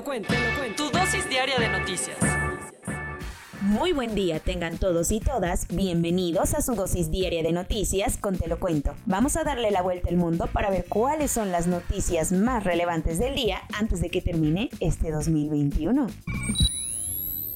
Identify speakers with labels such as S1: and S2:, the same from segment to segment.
S1: lo cuento. Tu dosis diaria de noticias.
S2: Muy buen día tengan todos y todas, bienvenidos a su dosis diaria de noticias con Te lo cuento. Vamos a darle la vuelta al mundo para ver cuáles son las noticias más relevantes del día antes de que termine este 2021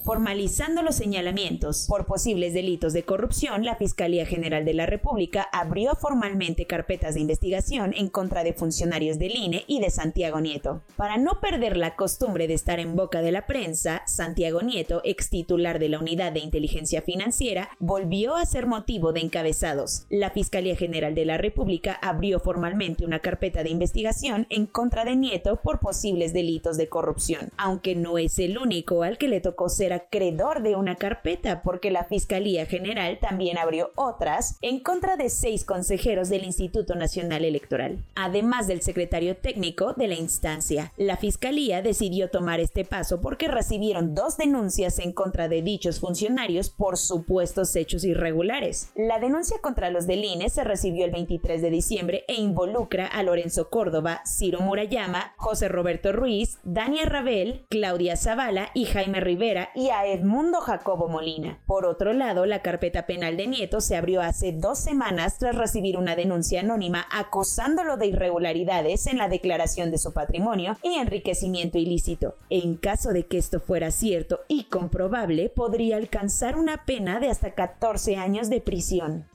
S2: formalizando los señalamientos por posibles delitos de corrupción, la Fiscalía General de la República abrió formalmente carpetas de investigación en contra de funcionarios del INE y de Santiago Nieto. Para no perder la costumbre de estar en boca de la prensa, Santiago Nieto, ex titular de la Unidad de Inteligencia Financiera, volvió a ser motivo de encabezados. La Fiscalía General de la República abrió formalmente una carpeta de investigación en contra de Nieto por posibles delitos de corrupción, aunque no es el único al que le tocó ser acreedor de una carpeta porque la Fiscalía General también abrió otras en contra de seis consejeros del Instituto Nacional Electoral, además del secretario técnico de la instancia. La Fiscalía decidió tomar este paso porque recibieron dos denuncias en contra de dichos funcionarios por supuestos hechos irregulares. La denuncia contra los del INE se recibió el 23 de diciembre e involucra a Lorenzo Córdoba, Ciro Murayama, José Roberto Ruiz, Dania Rabel, Claudia Zavala y Jaime Rivera y a Edmundo Jacobo Molina. Por otro lado, la carpeta penal de Nieto se abrió hace dos semanas tras recibir una denuncia anónima acusándolo de irregularidades en la declaración de su patrimonio y enriquecimiento ilícito. En caso de que esto fuera cierto y comprobable, podría alcanzar una pena de hasta 14 años de prisión.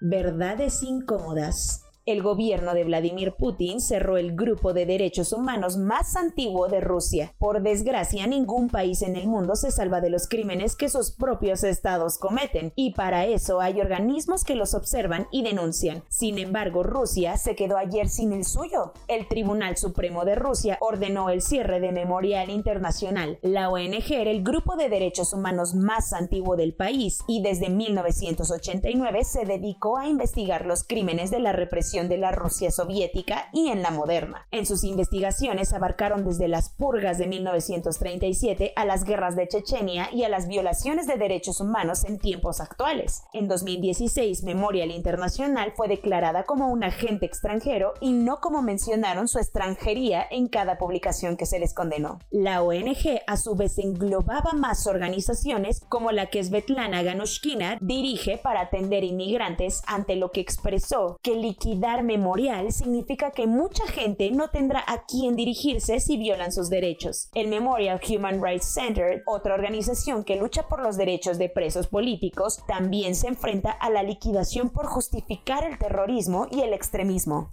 S2: Verdades incómodas el gobierno de Vladimir Putin cerró el grupo de derechos humanos más antiguo de Rusia. Por desgracia, ningún país en el mundo se salva de los crímenes que sus propios estados cometen, y para eso hay organismos que los observan y denuncian. Sin embargo, Rusia se quedó ayer sin el suyo. El Tribunal Supremo de Rusia ordenó el cierre de Memorial Internacional. La ONG era el grupo de derechos humanos más antiguo del país y desde 1989 se dedicó a investigar los crímenes de la represión de la Rusia soviética y en la moderna. En sus investigaciones abarcaron desde las purgas de 1937 a las guerras de Chechenia y a las violaciones de derechos humanos en tiempos actuales. En 2016, Memorial Internacional fue declarada como un agente extranjero y no como mencionaron su extranjería en cada publicación que se les condenó. La ONG a su vez englobaba más organizaciones como la que Svetlana Ganushkina dirige para atender inmigrantes ante lo que expresó que liquidar memorial significa que mucha gente no tendrá a quién dirigirse si violan sus derechos. El Memorial Human Rights Center, otra organización que lucha por los derechos de presos políticos, también se enfrenta a la liquidación por justificar el terrorismo y el extremismo.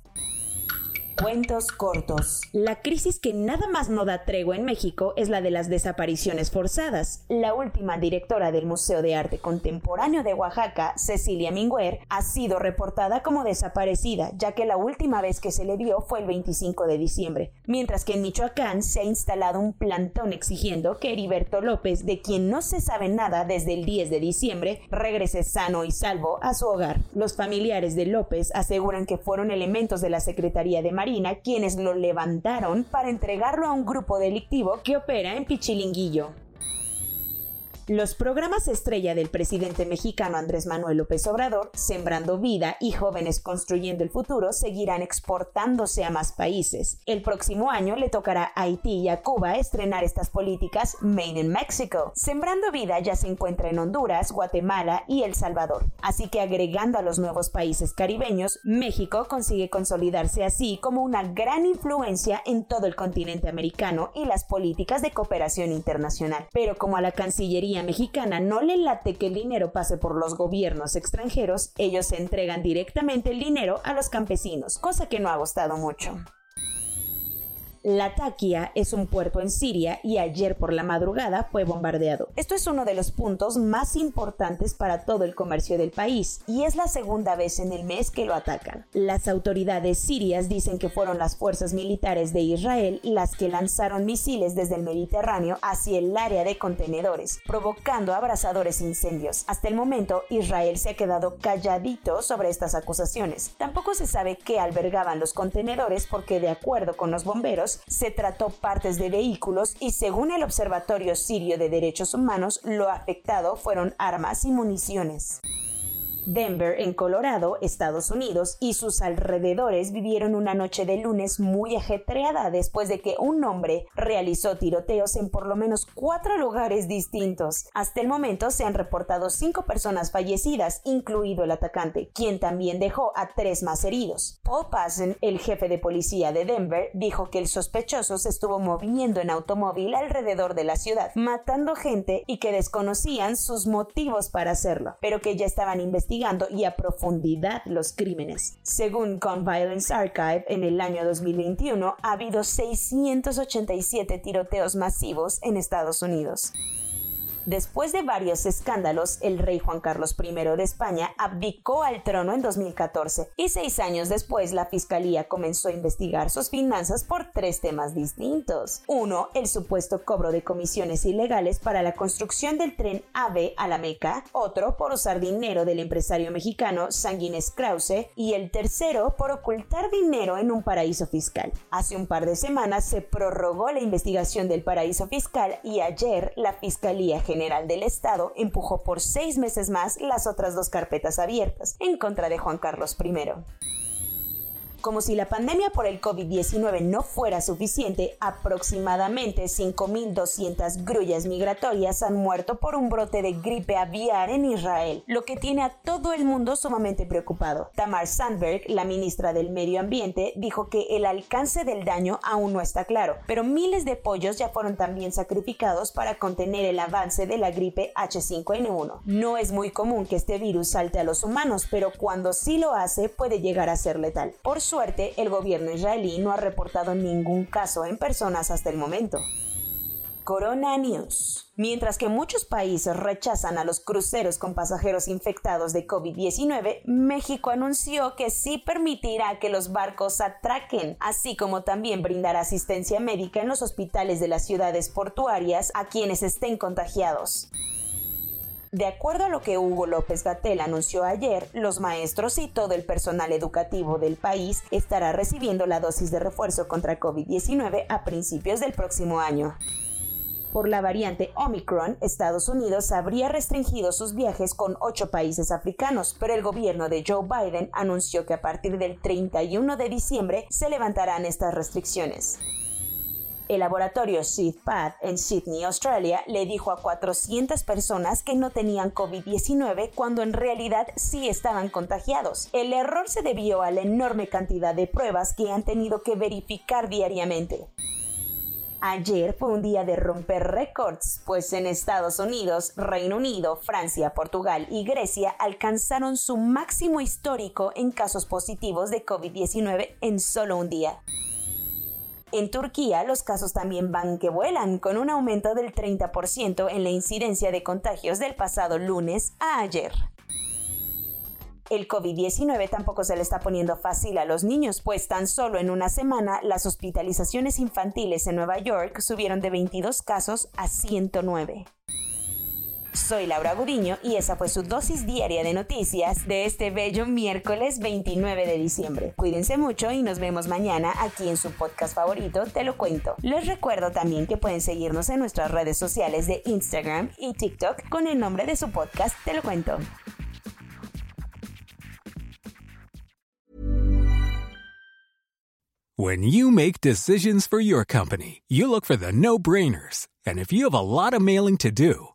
S2: Cuentos cortos. La crisis que nada más no da tregua en México es la de las desapariciones forzadas. La última directora del Museo de Arte Contemporáneo de Oaxaca, Cecilia Minguer, ha sido reportada como desaparecida, ya que la última vez que se le vio fue el 25 de diciembre, mientras que en Michoacán se ha instalado un plantón exigiendo que Heriberto López, de quien no se sabe nada desde el 10 de diciembre, regrese sano y salvo a su hogar. Los familiares de López aseguran que fueron elementos de la Secretaría de quienes lo levantaron para entregarlo a un grupo delictivo que opera en Pichilinguillo. Los programas estrella del presidente mexicano Andrés Manuel López Obrador, Sembrando Vida y Jóvenes Construyendo el Futuro, seguirán exportándose a más países. El próximo año le tocará a Haití y a Cuba estrenar estas políticas Made in Mexico. Sembrando Vida ya se encuentra en Honduras, Guatemala y El Salvador. Así que agregando a los nuevos países caribeños, México consigue consolidarse así como una gran influencia en todo el continente americano y las políticas de cooperación internacional. Pero como a la Cancillería mexicana no le late que el dinero pase por los gobiernos extranjeros, ellos entregan directamente el dinero a los campesinos, cosa que no ha gustado mucho. Latakia es un puerto en Siria y ayer por la madrugada fue bombardeado. Esto es uno de los puntos más importantes para todo el comercio del país y es la segunda vez en el mes que lo atacan. Las autoridades sirias dicen que fueron las fuerzas militares de Israel las que lanzaron misiles desde el Mediterráneo hacia el área de contenedores, provocando abrasadores incendios. Hasta el momento, Israel se ha quedado calladito sobre estas acusaciones. Tampoco se sabe qué albergaban los contenedores porque de acuerdo con los bomberos, se trató partes de vehículos y según el Observatorio Sirio de Derechos Humanos, lo afectado fueron armas y municiones. Denver, en Colorado, Estados Unidos, y sus alrededores vivieron una noche de lunes muy ajetreada después de que un hombre realizó tiroteos en por lo menos cuatro lugares distintos. Hasta el momento se han reportado cinco personas fallecidas, incluido el atacante, quien también dejó a tres más heridos. Paul Passen, el jefe de policía de Denver, dijo que el sospechoso se estuvo moviendo en automóvil alrededor de la ciudad, matando gente y que desconocían sus motivos para hacerlo, pero que ya estaban investigando y a profundidad los crímenes. Según Gun Violence Archive, en el año 2021 ha habido 687 tiroteos masivos en Estados Unidos. Después de varios escándalos, el rey Juan Carlos I de España abdicó al trono en 2014 y seis años después la fiscalía comenzó a investigar sus finanzas por tres temas distintos. Uno, el supuesto cobro de comisiones ilegales para la construcción del tren AVE a la Meca, otro por usar dinero del empresario mexicano Sanguines Krause y el tercero por ocultar dinero en un paraíso fiscal. Hace un par de semanas se prorrogó la investigación del paraíso fiscal y ayer la Fiscalía General del Estado empujó por seis meses más las otras dos carpetas abiertas en contra de Juan Carlos I. Como si la pandemia por el COVID-19 no fuera suficiente, aproximadamente 5.200 grullas migratorias han muerto por un brote de gripe aviar en Israel, lo que tiene a todo el mundo sumamente preocupado. Tamar Sandberg, la ministra del Medio Ambiente, dijo que el alcance del daño aún no está claro, pero miles de pollos ya fueron también sacrificados para contener el avance de la gripe H5N1. No es muy común que este virus salte a los humanos, pero cuando sí lo hace puede llegar a ser letal. Suerte, el gobierno israelí no ha reportado ningún caso en personas hasta el momento. Corona News. Mientras que muchos países rechazan a los cruceros con pasajeros infectados de COVID-19, México anunció que sí permitirá que los barcos atraquen, así como también brindará asistencia médica en los hospitales de las ciudades portuarias a quienes estén contagiados. De acuerdo a lo que Hugo López Gatel anunció ayer, los maestros y todo el personal educativo del país estará recibiendo la dosis de refuerzo contra COVID-19 a principios del próximo año por la variante Omicron, Estados Unidos habría restringido sus viajes con ocho países africanos, pero el gobierno de Joe Biden anunció que a partir del 31 de diciembre se levantarán estas restricciones. El laboratorio SeedPath en Sydney, Australia, le dijo a 400 personas que no tenían COVID-19 cuando en realidad sí estaban contagiados. El error se debió a la enorme cantidad de pruebas que han tenido que verificar diariamente. Ayer fue un día de romper récords, pues en Estados Unidos, Reino Unido, Francia, Portugal y Grecia alcanzaron su máximo histórico en casos positivos de COVID-19 en solo un día. En Turquía, los casos también van que vuelan, con un aumento del 30% en la incidencia de contagios del pasado lunes a ayer. El COVID-19 tampoco se le está poniendo fácil a los niños, pues tan solo en una semana las hospitalizaciones infantiles en Nueva York subieron de 22 casos a 109. Soy Laura Gudiño y esa fue su dosis diaria de noticias de este bello miércoles 29 de diciembre. Cuídense mucho y nos vemos mañana aquí en su podcast favorito, Te lo cuento. Les recuerdo también que pueden seguirnos en nuestras redes sociales de Instagram y TikTok con el nombre de su podcast, Te lo cuento.
S3: When you make decisions for your company, you look for the no-brainers. And if you have a lot of mailing to do,